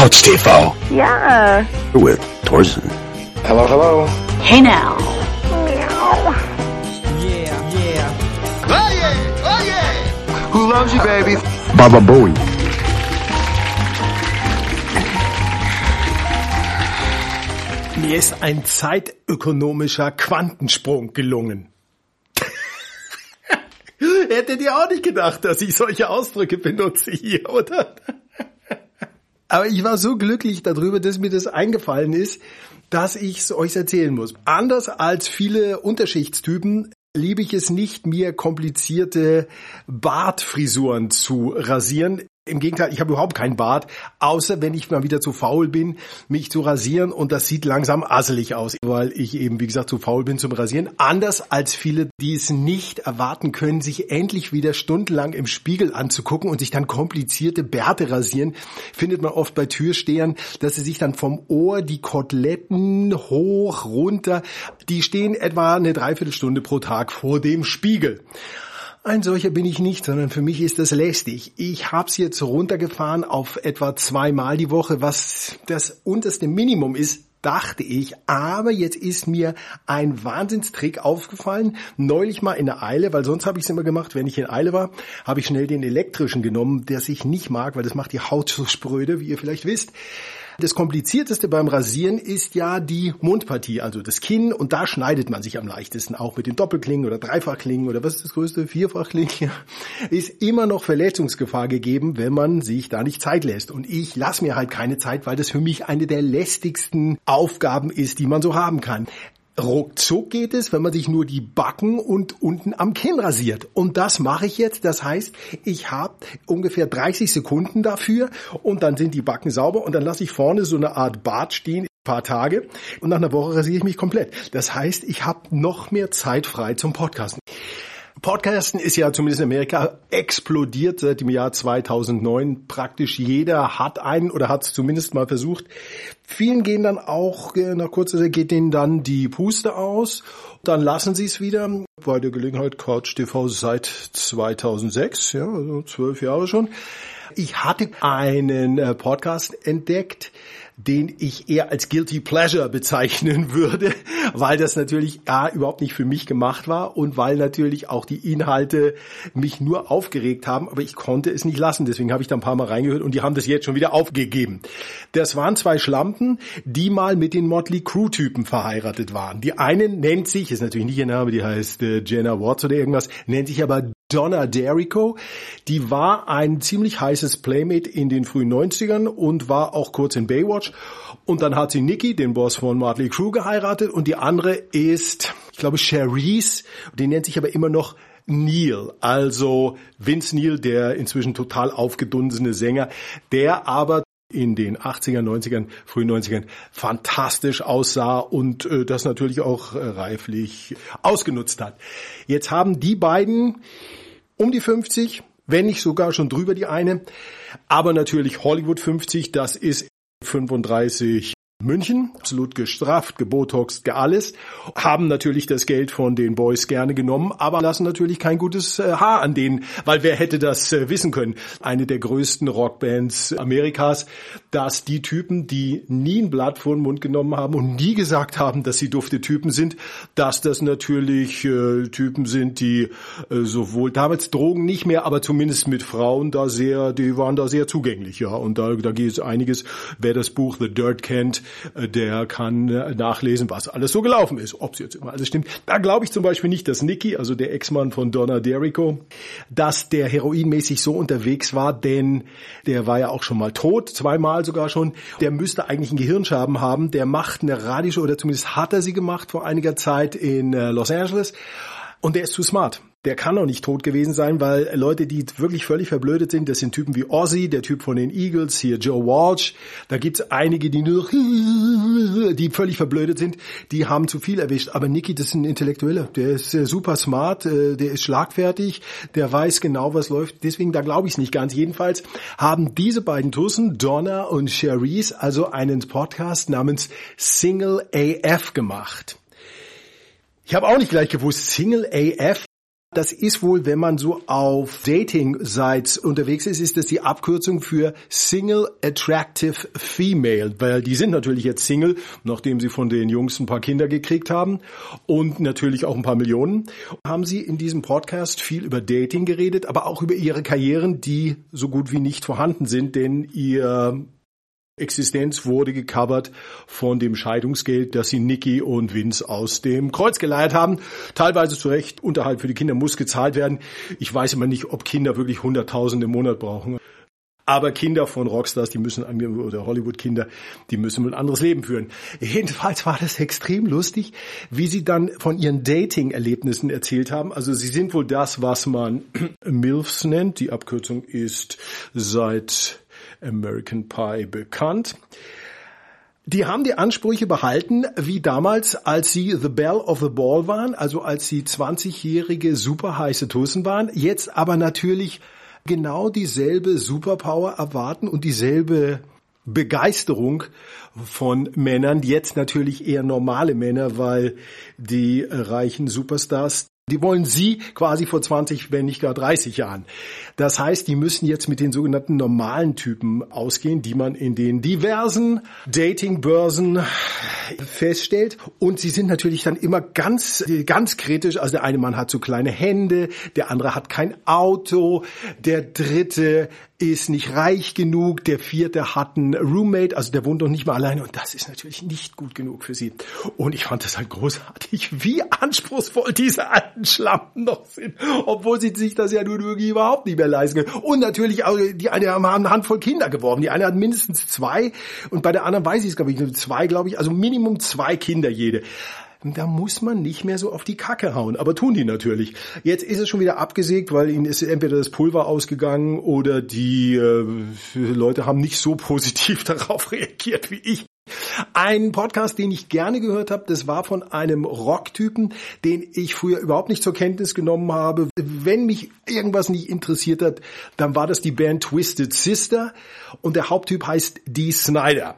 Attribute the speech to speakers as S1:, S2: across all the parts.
S1: Couch TV
S2: Ja.
S1: with Thorsten.
S3: Hello, hello.
S4: Hey now.
S3: Who loves you, baby?
S1: Baba Bowie.
S5: Mir ist ein zeitökonomischer Quantensprung gelungen. Hättet ihr auch nicht gedacht, dass ich solche Ausdrücke benutze hier, oder? Aber ich war so glücklich darüber, dass mir das eingefallen ist, dass ich es euch erzählen muss. Anders als viele Unterschichtstypen liebe ich es nicht, mir komplizierte Bartfrisuren zu rasieren. Im Gegenteil, ich habe überhaupt keinen Bart, außer wenn ich mal wieder zu faul bin, mich zu rasieren und das sieht langsam asselig aus, weil ich eben, wie gesagt, zu faul bin zum Rasieren. Anders als viele, die es nicht erwarten können, sich endlich wieder stundenlang im Spiegel anzugucken und sich dann komplizierte Bärte rasieren, findet man oft bei Türstehern, dass sie sich dann vom Ohr die Koteletten hoch, runter, die stehen etwa eine Dreiviertelstunde pro Tag vor dem Spiegel. Ein solcher bin ich nicht, sondern für mich ist das lästig. Ich hab's jetzt runtergefahren auf etwa zweimal die Woche, was das unterste Minimum ist, dachte ich. Aber jetzt ist mir ein Wahnsinnstrick aufgefallen. Neulich mal in der Eile, weil sonst habe ich es immer gemacht, wenn ich in Eile war, habe ich schnell den elektrischen genommen, der sich nicht mag, weil das macht die Haut so spröde, wie ihr vielleicht wisst. Das komplizierteste beim Rasieren ist ja die Mundpartie, also das Kinn und da schneidet man sich am leichtesten, auch mit den Doppelklingen oder Dreifachklingen oder was ist das größte, Vierfachklingen, ist immer noch Verletzungsgefahr gegeben, wenn man sich da nicht Zeit lässt. Und ich lasse mir halt keine Zeit, weil das für mich eine der lästigsten Aufgaben ist, die man so haben kann. Ruckzuck geht es, wenn man sich nur die Backen und unten am Kinn rasiert. Und das mache ich jetzt. Das heißt, ich habe ungefähr 30 Sekunden dafür und dann sind die Backen sauber und dann lasse ich vorne so eine Art Bart stehen, paar Tage und nach einer Woche rasiere ich mich komplett. Das heißt, ich habe noch mehr Zeit frei zum Podcasten. Podcasten ist ja zumindest in Amerika explodiert seit dem Jahr 2009. Praktisch jeder hat einen oder hat es zumindest mal versucht. Vielen gehen dann auch, äh, nach kurzer Zeit geht denen dann die Puste aus. Dann lassen sie es wieder. Bei der Gelegenheit Couch TV seit 2006, ja, also zwölf Jahre schon. Ich hatte einen äh, Podcast entdeckt, den ich eher als Guilty Pleasure bezeichnen würde, weil das natürlich A, überhaupt nicht für mich gemacht war und weil natürlich auch die Inhalte mich nur aufgeregt haben, aber ich konnte es nicht lassen. Deswegen habe ich da ein paar Mal reingehört und die haben das jetzt schon wieder aufgegeben. Das waren zwei Schlampen, die mal mit den Motley Crew-Typen verheiratet waren. Die eine nennt sich, ist natürlich nicht ihr Name, die heißt äh, Jenna Watts oder irgendwas, nennt sich aber Donna Derrico, die war ein ziemlich heißes Playmate in den frühen 90ern und war auch kurz in Baywatch. Und dann hat sie Nikki, den Boss von Motley Crue, geheiratet. Und die andere ist, ich glaube, Cherise, die nennt sich aber immer noch Neil, also Vince Neil, der inzwischen total aufgedunsene Sänger, der aber in den 80er, 90ern, frühen 90ern fantastisch aussah und äh, das natürlich auch äh, reiflich ausgenutzt hat. Jetzt haben die beiden um die 50, wenn nicht sogar schon drüber die eine, aber natürlich Hollywood 50, das ist 35 München, absolut gestrafft, gebotoxt, gealles, haben natürlich das Geld von den Boys gerne genommen, aber lassen natürlich kein gutes äh, Haar an denen, weil wer hätte das äh, wissen können? Eine der größten Rockbands Amerikas, dass die Typen, die nie ein Blatt vor den Mund genommen haben und nie gesagt haben, dass sie dufte Typen sind, dass das natürlich äh, Typen sind, die äh, sowohl damals Drogen nicht mehr, aber zumindest mit Frauen da sehr, die waren da sehr zugänglich, ja, und da, da geht es einiges, wer das Buch The Dirt kennt, der kann nachlesen, was alles so gelaufen ist. Ob es jetzt immer alles stimmt. Da glaube ich zum Beispiel nicht, dass Nicky, also der Ex-Mann von Donna Derrico, dass der heroinmäßig so unterwegs war, denn der war ja auch schon mal tot, zweimal sogar schon. Der müsste eigentlich einen Gehirnschaden haben. Der macht eine radische, oder zumindest hat er sie gemacht vor einiger Zeit in Los Angeles. Und der ist zu smart. Der kann doch nicht tot gewesen sein, weil Leute, die wirklich völlig verblödet sind, das sind Typen wie Ozzy, der Typ von den Eagles, hier Joe Walsh. Da gibt's einige, die nur, die völlig verblödet sind, die haben zu viel erwischt. Aber Nicky, das ist ein Intellektueller. Der ist super smart, der ist schlagfertig, der weiß genau, was läuft. Deswegen, da glaube ich es nicht ganz. Jedenfalls haben diese beiden Tussen, Donna und Cherise, also einen Podcast namens Single AF gemacht. Ich habe auch nicht gleich gewusst, Single AF, Das ist wohl, wenn man so auf Dating-Sites unterwegs ist, ist das die Abkürzung für Single Attractive Female, weil die sind natürlich jetzt Single, nachdem sie von den Jungs ein paar Kinder gekriegt haben und natürlich auch ein paar Millionen. Haben sie in diesem Podcast viel über Dating geredet, aber auch über ihre Karrieren, die so gut wie nicht vorhanden sind, denn ihr Existenz wurde gecovert von dem Scheidungsgeld, das sie Nicky und Vince aus dem Kreuz geleiert haben. Teilweise zu Recht, Unterhalt für die Kinder muss gezahlt werden. Ich weiß immer nicht, ob Kinder wirklich Hunderttausende im Monat brauchen. Aber Kinder von Rockstars, die müssen, oder Hollywood-Kinder, die müssen ein anderes Leben führen. Jedenfalls war das extrem lustig, wie sie dann von ihren Dating-Erlebnissen erzählt haben. Also sie sind wohl das, was man MILFs nennt. Die Abkürzung ist seit American Pie bekannt. Die haben die Ansprüche behalten, wie damals, als sie The Bell of the Ball waren, also als sie 20-jährige super heiße Tussen waren, jetzt aber natürlich genau dieselbe Superpower erwarten und dieselbe Begeisterung von Männern, jetzt natürlich eher normale Männer, weil die reichen Superstars die wollen Sie quasi vor 20, wenn nicht gar 30 Jahren. Das heißt, die müssen jetzt mit den sogenannten normalen Typen ausgehen, die man in den diversen Datingbörsen feststellt. Und sie sind natürlich dann immer ganz, ganz kritisch. Also der eine Mann hat so kleine Hände, der andere hat kein Auto, der dritte ist nicht reich genug, der vierte hat einen Roommate, also der wohnt doch nicht mal alleine. Und das ist natürlich nicht gut genug für sie. Und ich fand das halt großartig, wie anspruchsvoll diese alten Schlampen noch sind, obwohl sie sich das ja nun wirklich überhaupt nicht mehr leisten können. Und natürlich auch, die eine haben eine Handvoll Kinder geworben, die eine hat mindestens zwei. Und bei der anderen weiß ich es, glaube ich, nur zwei, glaube ich, also Minimum zwei Kinder jede da muss man nicht mehr so auf die Kacke hauen. Aber tun die natürlich. Jetzt ist es schon wieder abgesägt, weil ihnen ist entweder das Pulver ausgegangen oder die äh, Leute haben nicht so positiv darauf reagiert wie ich. Ein Podcast, den ich gerne gehört habe, das war von einem Rocktypen, den ich früher überhaupt nicht zur Kenntnis genommen habe. Wenn mich irgendwas nicht interessiert hat, dann war das die Band Twisted Sister und der Haupttyp heißt Dee Snyder.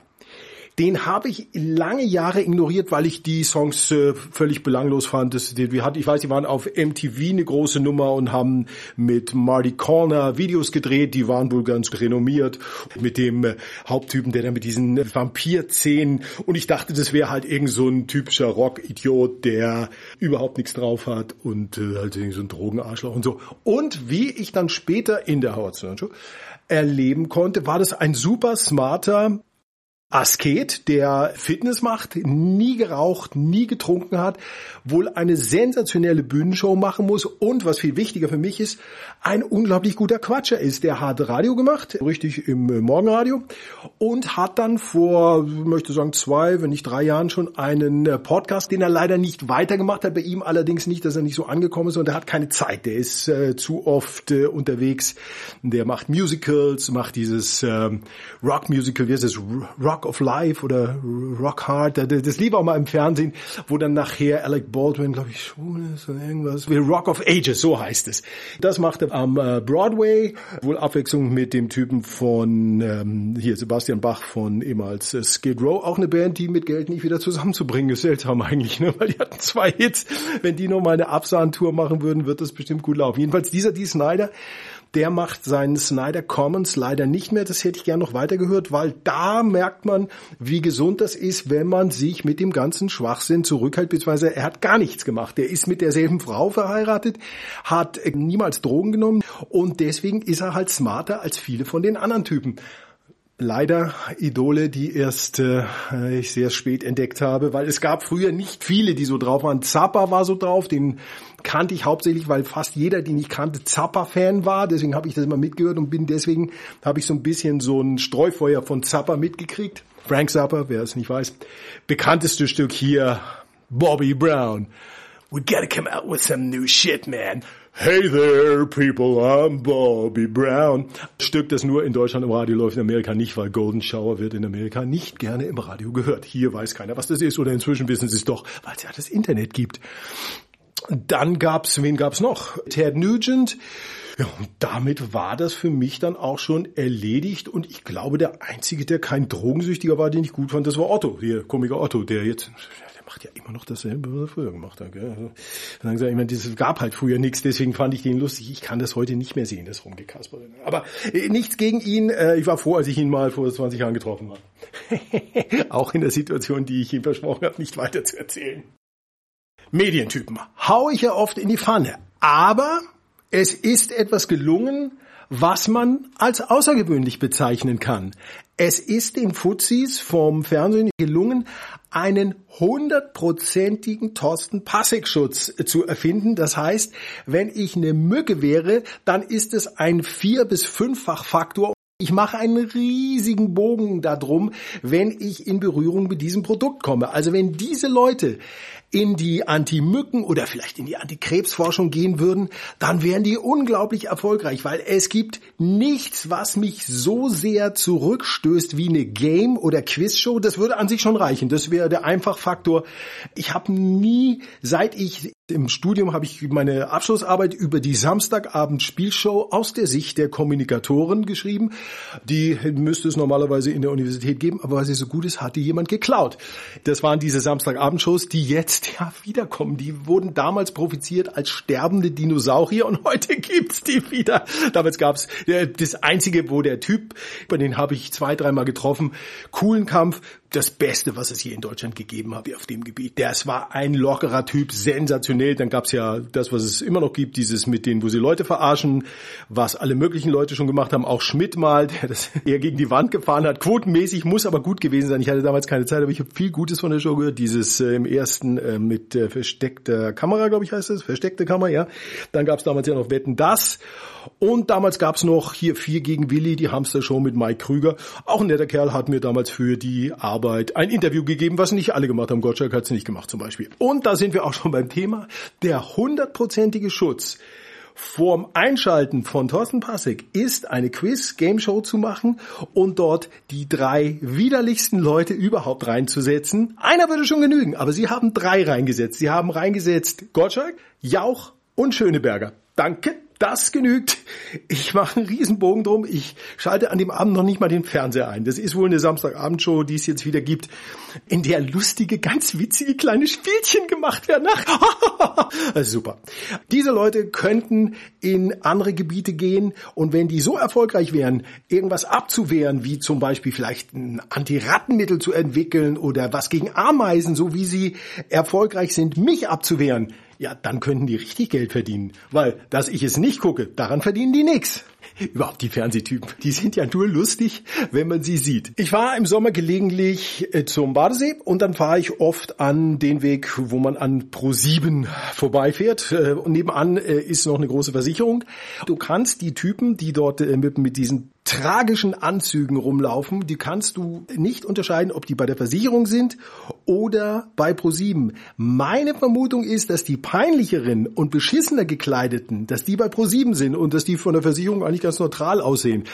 S5: Den habe ich lange Jahre ignoriert, weil ich die Songs äh, völlig belanglos fand. Das, die, die ich weiß, die waren auf MTV eine große Nummer und haben mit Marty Corner Videos gedreht. Die waren wohl ganz renommiert mit dem äh, Haupttypen, der da mit diesen Vampirzähnen und ich dachte, das wäre halt irgend so ein typischer Rock-Idiot, der überhaupt nichts drauf hat und äh, halt so ein Drogenarschloch und so. Und wie ich dann später in der Howard Stern Show erleben konnte, war das ein super smarter Asket, der Fitness macht, nie geraucht, nie getrunken hat, wohl eine sensationelle Bühnenshow machen muss und was viel wichtiger für mich ist, ein unglaublich guter Quatscher ist. Der hat Radio gemacht, richtig im Morgenradio und hat dann vor, möchte sagen, zwei, wenn nicht drei Jahren schon einen Podcast, den er leider nicht weitergemacht hat. Bei ihm allerdings nicht, dass er nicht so angekommen ist und er hat keine Zeit. Der ist äh, zu oft äh, unterwegs. Der macht Musicals, macht dieses äh, Rock-Musical, wie heißt es? Rock Rock of Life oder Rock Hard, das lief auch mal im Fernsehen, wo dann nachher Alec Baldwin, glaube ich, schon ist oder irgendwas, Rock of Ages, so heißt es. Das macht er am äh, Broadway, wohl Abwechslung mit dem Typen von ähm, hier Sebastian Bach von ehemals äh, Skid Row, auch eine Band, die mit Geld nicht wieder zusammenzubringen ist. Seltsam eigentlich, ne? weil die hatten zwei Hits. Wenn die noch mal eine Absahn-Tour machen würden, wird das bestimmt gut laufen. Jedenfalls dieser Dee Snyder, der macht seinen Snyder Commons leider nicht mehr. Das hätte ich gerne noch weitergehört, weil da merkt man, wie gesund das ist, wenn man sich mit dem ganzen Schwachsinn zurückhält, beziehungsweise er hat gar nichts gemacht. Er ist mit derselben Frau verheiratet, hat niemals Drogen genommen und deswegen ist er halt smarter als viele von den anderen Typen leider Idole, die erst äh, ich sehr spät entdeckt habe, weil es gab früher nicht viele, die so drauf waren. Zappa war so drauf, den kannte ich hauptsächlich, weil fast jeder, den ich kannte, Zappa-Fan war. Deswegen habe ich das immer mitgehört und bin deswegen habe ich so ein bisschen so ein Streufeuer von Zappa mitgekriegt. Frank Zappa, wer es nicht weiß, bekannteste Stück hier, Bobby Brown. We gotta come out with some new shit, man. Hey there, people, I'm Bobby Brown. Stück, das nur in Deutschland im Radio läuft, in Amerika nicht, weil Golden Shower wird in Amerika nicht gerne im Radio gehört. Hier weiß keiner, was das ist, oder inzwischen wissen sie es doch, weil es ja das Internet gibt. Dann gab's, wen gab's noch? Ted Nugent. Ja, und damit war das für mich dann auch schon erledigt. Und ich glaube, der Einzige, der kein Drogensüchtiger war, den ich gut fand, das war Otto, der Komiker Otto, der jetzt, der macht ja immer noch dasselbe, was er früher gemacht hat. Gell? Also, dann gesagt, ich meine, es gab halt früher nichts, deswegen fand ich den lustig. Ich kann das heute nicht mehr sehen, das Rumgekasper. Aber äh, nichts gegen ihn. Äh, ich war froh, als ich ihn mal vor 20 Jahren getroffen habe. auch in der Situation, die ich ihm versprochen habe, nicht weiter zu erzählen. Medientypen hau ich ja oft in die Pfanne. Aber es ist etwas gelungen, was man als außergewöhnlich bezeichnen kann. Es ist den Fuzis vom Fernsehen gelungen, einen hundertprozentigen Thorsten Passig-Schutz zu erfinden. Das heißt, wenn ich eine Mücke wäre, dann ist es ein vier- bis fünffach Faktor ich mache einen riesigen Bogen darum, wenn ich in Berührung mit diesem Produkt komme. Also wenn diese Leute in die Anti-Mücken oder vielleicht in die Antikrebsforschung gehen würden, dann wären die unglaublich erfolgreich, weil es gibt nichts, was mich so sehr zurückstößt wie eine Game- oder Quizshow. Das würde an sich schon reichen. Das wäre der Einfachfaktor. Ich habe nie, seit ich im Studium habe ich meine Abschlussarbeit über die Samstagabend-Spielshow aus der Sicht der Kommunikatoren geschrieben. Die müsste es normalerweise in der Universität geben, aber weil sie so gut ist, hat die jemand geklaut. Das waren diese Samstagabendshows, die jetzt ja wiederkommen. Die wurden damals profiziert als sterbende Dinosaurier und heute gibt's die wieder. Damals gab's äh, das einzige, wo der Typ, bei den habe ich zwei, dreimal getroffen, coolen Kampf, das Beste, was es hier in Deutschland gegeben hat auf dem Gebiet. Das war ein lockerer Typ, sensationell. Dann gab's ja das, was es immer noch gibt, dieses mit denen, wo sie Leute verarschen, was alle möglichen Leute schon gemacht haben. Auch Schmidt mal, der das eher gegen die Wand gefahren hat. Quotenmäßig muss aber gut gewesen sein. Ich hatte damals keine Zeit, aber ich habe viel Gutes von der Show gehört. Dieses äh, im ersten äh, mit äh, versteckter Kamera, glaube ich heißt es. Versteckte Kamera, ja. Dann gab's damals ja noch Wetten, das. Und damals gab's noch hier vier gegen Willi, die Hamster-Show mit Mike Krüger. Auch ein netter Kerl hat mir damals für die Arbeit ein Interview gegeben, was nicht alle gemacht haben. Gottschalk hat's nicht gemacht zum Beispiel. Und da sind wir auch schon beim Thema. Der hundertprozentige Schutz vorm Einschalten von Thorsten Passig ist eine Quiz-Game-Show zu machen und dort die drei widerlichsten Leute überhaupt reinzusetzen. Einer würde schon genügen, aber sie haben drei reingesetzt. Sie haben reingesetzt Gottschalk, Jauch und Schöneberger. Danke, das genügt. Ich mache einen Riesenbogen drum. Ich schalte an dem Abend noch nicht mal den Fernseher ein. Das ist wohl eine Samstagabendshow, die es jetzt wieder gibt, in der lustige, ganz witzige kleine Spielchen gemacht werden. also super. Diese Leute könnten in andere Gebiete gehen und wenn die so erfolgreich wären, irgendwas abzuwehren, wie zum Beispiel vielleicht ein Antirattenmittel zu entwickeln oder was gegen Ameisen, so wie sie erfolgreich sind, mich abzuwehren, ja, dann könnten die richtig Geld verdienen. Weil, dass ich es nicht gucke, daran verdienen die nix. Überhaupt die Fernsehtypen. Die sind ja nur lustig, wenn man sie sieht. Ich fahre im Sommer gelegentlich äh, zum Badesee und dann fahre ich oft an den Weg, wo man an Pro7 vorbeifährt. Äh, und nebenan äh, ist noch eine große Versicherung. Du kannst die Typen, die dort mit, mit diesen tragischen Anzügen rumlaufen, die kannst du nicht unterscheiden, ob die bei der Versicherung sind oder bei ProSieben. Meine Vermutung ist, dass die peinlicheren und beschissener gekleideten, dass die bei ProSieben sind und dass die von der Versicherung eigentlich ganz neutral aussehen.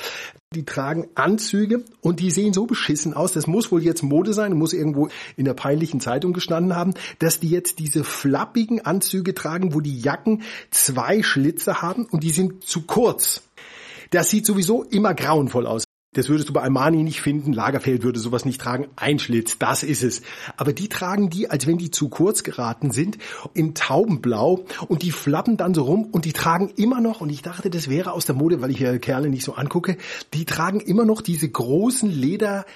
S5: Die tragen Anzüge und die sehen so beschissen aus. Das muss wohl jetzt Mode sein, muss irgendwo in der peinlichen Zeitung gestanden haben, dass die jetzt diese flappigen Anzüge tragen, wo die Jacken zwei Schlitze haben und die sind zu kurz. Das sieht sowieso immer grauenvoll aus. Das würdest du bei Armani nicht finden. Lagerfeld würde sowas nicht tragen. Ein Schlitz, das ist es. Aber die tragen die, als wenn die zu kurz geraten sind, in Taubenblau und die flappen dann so rum und die tragen immer noch, und ich dachte, das wäre aus der Mode, weil ich ja Kerle nicht so angucke, die tragen immer noch diese großen Leder,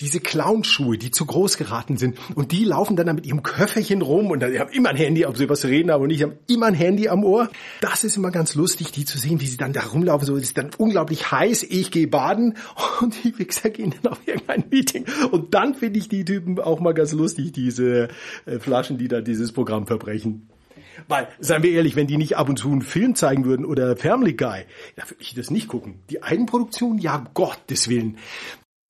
S5: diese Clownschuhe, die zu groß geraten sind. Und die laufen dann, mit ihrem Köfferchen rum und die haben immer ein Handy, ob sie was reden haben und ich habe immer ein Handy am Ohr. Das ist immer ganz lustig, die zu sehen, wie sie dann da rumlaufen. So, es ist dann unglaublich heiß. Ich gehe baden und die Wichser gehen dann auf irgendein Meeting. Und dann finde ich die Typen auch mal ganz lustig, diese äh, Flaschen, die da dieses Programm verbrechen. Weil, seien wir ehrlich, wenn die nicht ab und zu einen Film zeigen würden oder Family Guy, da würde ich das nicht gucken. Die Eigenproduktion, ja Gottes Willen.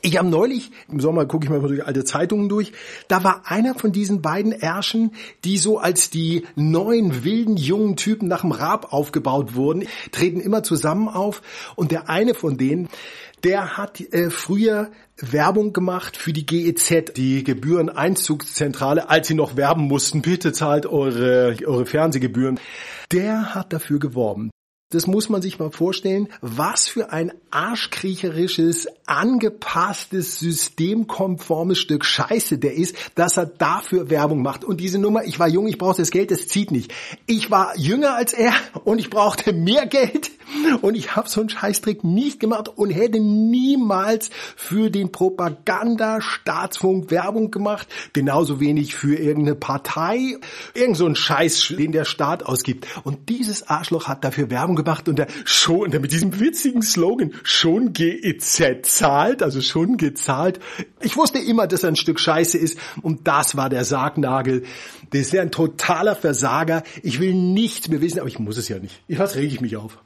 S5: Ich habe neulich, im Sommer gucke ich mal durch alte Zeitungen durch, da war einer von diesen beiden Ärschen, die so als die neuen wilden jungen Typen nach dem Rab aufgebaut wurden, treten immer zusammen auf. Und der eine von denen, der hat äh, früher Werbung gemacht für die GEZ, die Gebühreneinzugszentrale, als sie noch werben mussten, bitte zahlt eure, eure Fernsehgebühren. Der hat dafür geworben, das muss man sich mal vorstellen, was für ein arschkriecherisches, angepasstes, systemkonformes Stück Scheiße der ist, dass er dafür Werbung macht. Und diese Nummer, ich war jung, ich brauchte das Geld, das zieht nicht. Ich war jünger als er und ich brauchte mehr Geld und ich habe so einen Scheißtrick nicht gemacht und hätte niemals für den Propaganda-Staatsfunk Werbung gemacht, genauso wenig für irgendeine Partei, irgend so ein Scheiß, den der Staat ausgibt. Und dieses Arschloch hat dafür Werbung gemacht und der schon, der mit diesem witzigen Slogan schon GEZ zahlt, also schon gezahlt. Ich wusste immer, dass er ein Stück Scheiße ist und das war der Sargnagel. Das ist ja ein totaler Versager. Ich will nichts mehr wissen, aber ich muss es ja nicht. Was rege ich mich auf?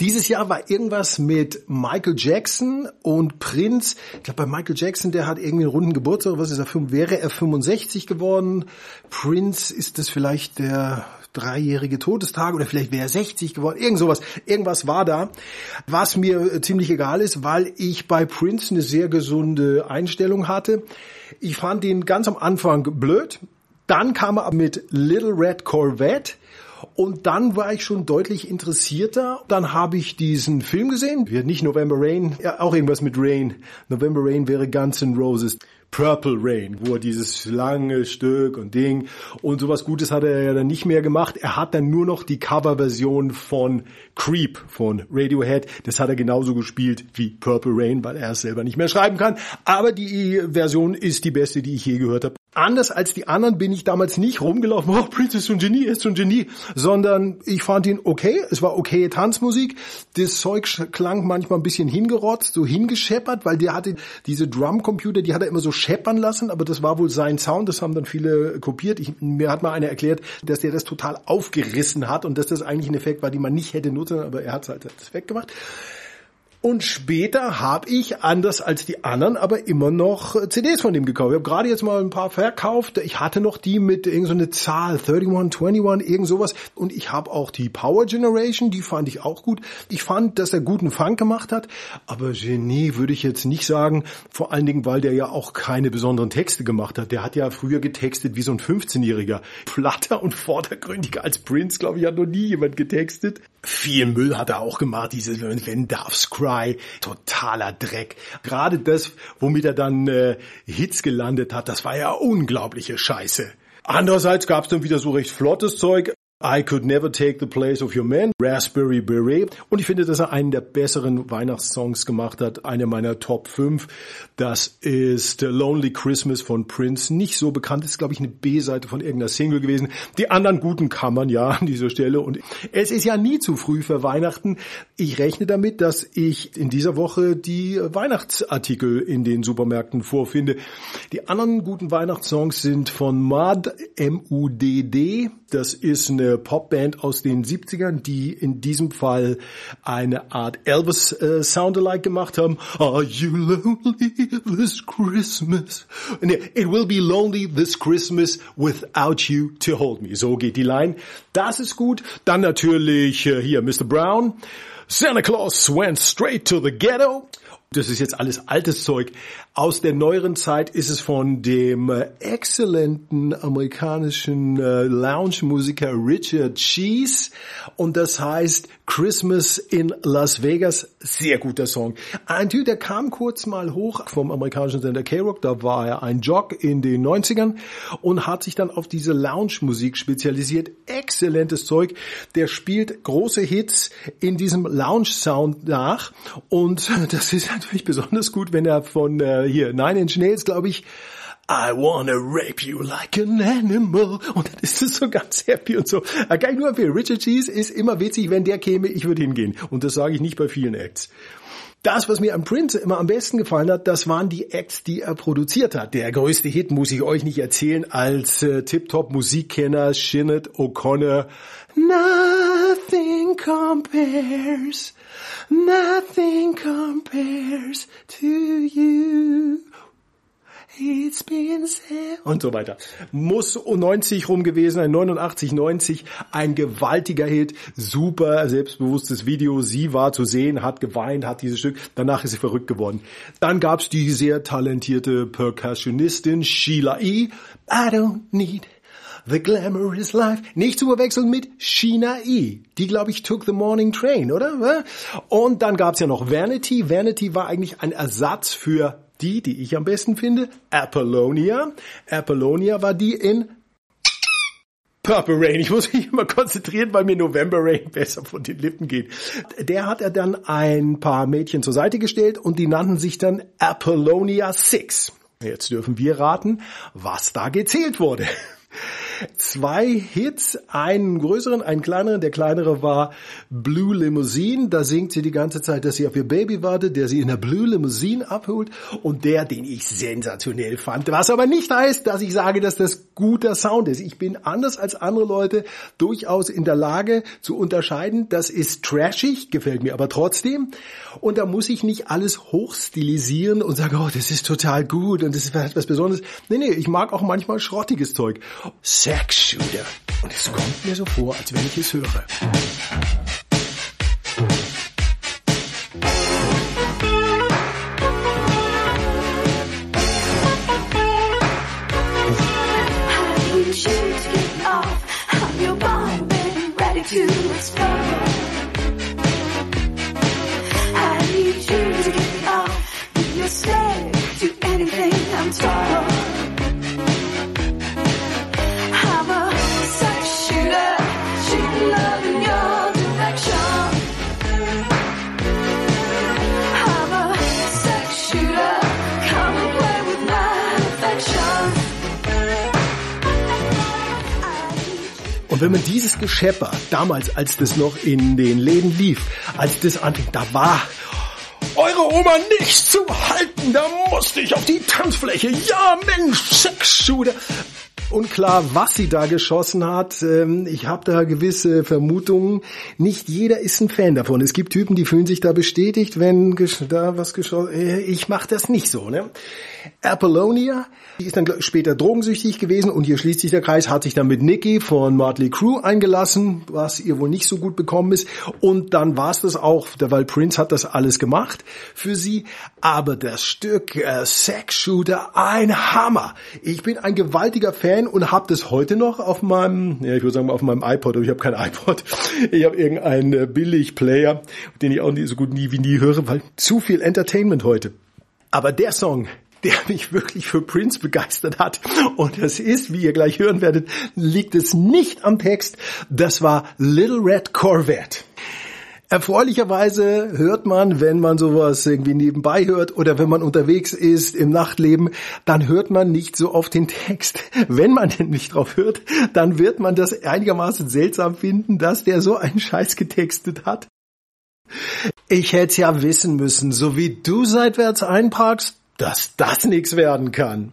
S5: Dieses Jahr war irgendwas mit Michael Jackson und Prince. Ich glaube, bei Michael Jackson, der hat irgendwie einen runden Geburtstag. Was ist er? Wäre er 65 geworden? Prince ist das vielleicht der dreijährige Todestag oder vielleicht wäre er 60 geworden. Irgend sowas. Irgendwas war da. Was mir ziemlich egal ist, weil ich bei Prince eine sehr gesunde Einstellung hatte. Ich fand ihn ganz am Anfang blöd. Dann kam er mit Little Red Corvette und dann war ich schon deutlich interessierter. Dann habe ich diesen Film gesehen. Nicht November Rain, ja, auch irgendwas mit Rain. November Rain wäre Guns N' Roses. Purple Rain, wo er dieses lange Stück und Ding und sowas Gutes hat er ja dann nicht mehr gemacht. Er hat dann nur noch die Coverversion von Creep von Radiohead. Das hat er genauso gespielt wie Purple Rain, weil er es selber nicht mehr schreiben kann. Aber die Version ist die beste, die ich je gehört habe anders als die anderen bin ich damals nicht rumgelaufen, oh, Prince ist so ein Genie, ist so ein Genie, sondern ich fand ihn okay, es war okay Tanzmusik, das Zeug klang manchmal ein bisschen hingerotzt, so hingescheppert, weil der hatte diese Drumcomputer, die hat er immer so scheppern lassen, aber das war wohl sein Sound, das haben dann viele kopiert. Ich, mir hat mal einer erklärt, dass der das total aufgerissen hat und dass das eigentlich ein Effekt war, den man nicht hätte nutzen, aber er hat es halt das weggemacht. Und später habe ich, anders als die anderen, aber immer noch äh, CDs von dem gekauft. Ich habe gerade jetzt mal ein paar verkauft. Ich hatte noch die mit irgendeiner so Zahl, 31, 21, irgend sowas. Und ich habe auch die Power Generation, die fand ich auch gut. Ich fand, dass er guten Funk gemacht hat. Aber Genie würde ich jetzt nicht sagen. Vor allen Dingen, weil der ja auch keine besonderen Texte gemacht hat. Der hat ja früher getextet wie so ein 15-Jähriger. Platter und vordergründiger als Prince, glaube ich, hat noch nie jemand getextet. Viel Müll hat er auch gemacht, dieses Wenn Darf's Cry, totaler Dreck. Gerade das, womit er dann äh, Hits gelandet hat, das war ja unglaubliche Scheiße. Andererseits gab es dann wieder so recht flottes Zeug. I Could Never Take the Place of Your Man, Raspberry Beret. Und ich finde, dass er einen der besseren Weihnachtssongs gemacht hat. Eine meiner Top 5. Das ist Lonely Christmas von Prince. Nicht so bekannt, ist glaube ich eine B-Seite von irgendeiner Single gewesen. Die anderen guten kann man ja an dieser Stelle. Und es ist ja nie zu früh für Weihnachten. Ich rechne damit, dass ich in dieser Woche die Weihnachtsartikel in den Supermärkten vorfinde. Die anderen guten Weihnachtssongs sind von Mad, M-U-D-D. Das ist eine Popband aus den 70ern, die in diesem Fall eine Art Elvis äh, Soundalike gemacht haben. Are you lonely this Christmas? It will be lonely this Christmas without you to hold me. So geht die Line. Das ist gut. Dann natürlich äh, hier Mr. Brown. Santa Claus went straight to the ghetto. Das ist jetzt alles altes Zeug. Aus der neueren Zeit ist es von dem äh, exzellenten amerikanischen äh, Lounge-Musiker Richard Cheese und das heißt Christmas in Las Vegas. Sehr guter Song. Ein Typ, der kam kurz mal hoch vom amerikanischen Sender K-Rock, da war er ein Jock in den 90ern und hat sich dann auf diese Lounge-Musik spezialisiert. Exzellentes Zeug. Der spielt große Hits in diesem Lounge-Sound nach und das ist natürlich besonders gut, wenn er von äh, hier Nine Inch Nails, glaube ich, I wanna rape you like an animal. Und dann ist es so ganz happy und so. Kann ich nur empfehlen. Richard Cheese ist immer witzig, wenn der käme, ich würde hingehen. Und das sage ich nicht bei vielen Acts. Das, was mir am Prince immer am besten gefallen hat, das waren die Acts, die er produziert hat. Der größte Hit muss ich euch nicht erzählen als äh, Tip-Top-Musikkenner Shinnet O'Connor. Nothing compares, nothing compares to you. It's been said. Und so weiter. Muss 90 rum gewesen sein, 89, 90. Ein gewaltiger Hit. Super selbstbewusstes Video. Sie war zu sehen, hat geweint, hat dieses Stück. Danach ist sie verrückt geworden. Dann gab's die sehr talentierte Percussionistin Sheila E. I don't need The Glamorous Life. Nicht zu verwechseln mit Sheena E. Die, glaube ich, took the morning train, oder? Und dann gab's ja noch Vanity. Vanity war eigentlich ein Ersatz für die, die ich am besten finde, Apollonia. Apollonia war die in Purple Rain. Ich muss mich immer konzentrieren, weil mir November Rain besser von den Lippen geht. Der hat er dann ein paar Mädchen zur Seite gestellt und die nannten sich dann Apollonia 6. Jetzt dürfen wir raten, was da gezählt wurde. Zwei Hits, einen größeren, einen kleineren. Der kleinere war Blue Limousine. Da singt sie die ganze Zeit, dass sie auf ihr Baby wartet, der sie in der Blue Limousine abholt. Und der, den ich sensationell fand. Was aber nicht heißt, dass ich sage, dass das guter Sound ist. Ich bin anders als andere Leute durchaus in der Lage zu unterscheiden. Das ist trashig, gefällt mir aber trotzdem. Und da muss ich nicht alles hochstilisieren und sagen, oh, das ist total gut und das ist was Besonderes. Nee, nee, ich mag auch manchmal schrottiges Zeug. Sex Shooter. Und es kommt mir so vor, als wenn ich es höre. Wenn man dieses Geschepper damals, als das noch in den Läden lief, als das anfing, da war eure Oma nicht zu halten, da musste ich auf die Tanzfläche. Ja, Mensch, Sexshooter. Unklar, was sie da geschossen hat. Ähm, Ich habe da gewisse Vermutungen. Nicht jeder ist ein Fan davon. Es gibt Typen, die fühlen sich da bestätigt, wenn da was geschossen. Äh, Ich mache das nicht so. Ne? Apollonia, die ist dann später drogensüchtig gewesen und hier schließt sich der Kreis, hat sich dann mit Nicky von Motley Crue eingelassen, was ihr wohl nicht so gut bekommen ist. Und dann war es das auch, weil Prince hat das alles gemacht für sie. Aber das Stück äh, Sex Shooter, ein Hammer. Ich bin ein gewaltiger Fan und habe das heute noch auf meinem, ja ich würde sagen auf meinem iPod, aber ich habe kein iPod. Ich habe irgendeinen äh, Billig-Player, den ich auch nie, so gut nie wie nie höre, weil zu viel Entertainment heute. Aber der Song, der mich wirklich für Prince begeistert hat, und das ist, wie ihr gleich hören werdet, liegt es nicht am Text, das war Little Red Corvette. Erfreulicherweise hört man, wenn man sowas irgendwie nebenbei hört oder wenn man unterwegs ist im Nachtleben, dann hört man nicht so auf den Text. Wenn man denn nicht drauf hört, dann wird man das einigermaßen seltsam finden, dass der so einen Scheiß getextet hat. Ich hätte ja wissen müssen, so wie du seitwärts einparkst, dass das nix werden kann.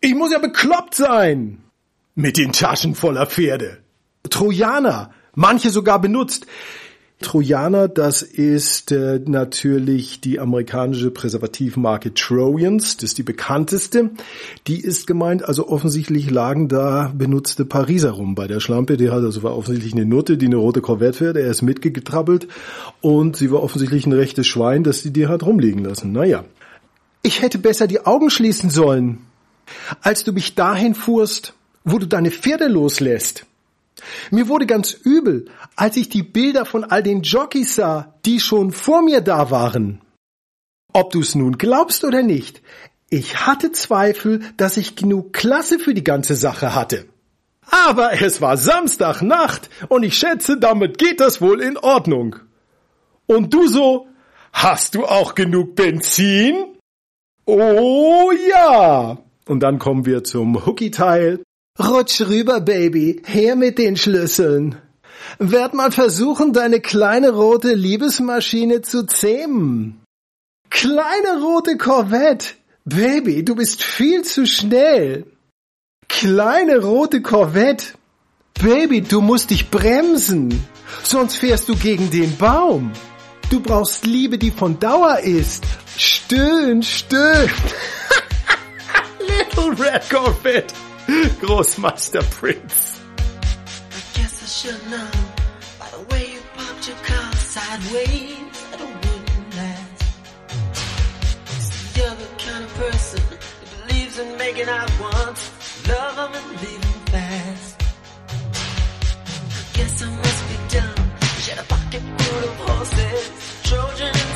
S5: Ich muss ja bekloppt sein. Mit den Taschen voller Pferde. Trojaner, manche sogar benutzt. Trojaner, das ist äh, natürlich die amerikanische Präservativmarke Trojans, das ist die bekannteste. Die ist gemeint, also offensichtlich lagen da benutzte Pariser rum bei der Schlampe. Die hat also war offensichtlich eine Nutte, die eine rote Corvette fährt. Er ist mitgetrabbelt und sie war offensichtlich ein rechtes Schwein, das sie dir hat rumliegen lassen. Naja. Ich hätte besser die Augen schließen sollen, als du mich dahin fuhrst, wo du deine Pferde loslässt. Mir wurde ganz übel, als ich die Bilder von all den Jockeys sah, die schon vor mir da waren. Ob du's nun glaubst oder nicht, ich hatte Zweifel, dass ich genug Klasse für die ganze Sache hatte. Aber es war Samstagnacht und ich schätze, damit geht das wohl in Ordnung. Und du so, hast du auch genug Benzin? Oh ja. Und dann kommen wir zum Hookie-Teil. Rutsch rüber, Baby, her mit den Schlüsseln. Werd mal versuchen, deine kleine rote Liebesmaschine zu zähmen. Kleine rote Corvette. Baby, du bist viel zu schnell. Kleine rote Corvette. Baby, du musst dich bremsen. Sonst fährst du gegen den Baum. Du brauchst Liebe, die von Dauer ist. Stöhn, stöhn. Little Red Corvette. Großmeister Prince.
S4: I guess I should know by the way you popped your car sideways that I wouldn't last. It's the other kind of person that believes in making out once, love them and leave them fast. I guess I must be dumb. She had a pocket full of horses, Trojan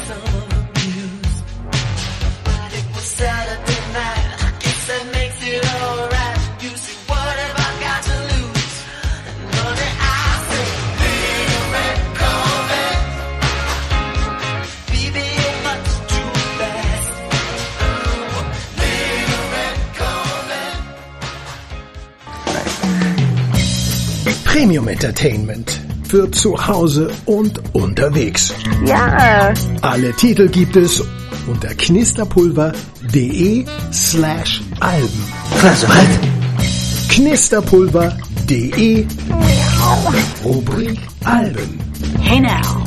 S5: Premium Entertainment für zu Hause und unterwegs.
S6: Ja.
S5: Alle Titel gibt es unter knisterpulver.de slash Alben.
S1: Was? Was?
S5: Knisterpulver.de Rubrik Alben.
S6: Hey now.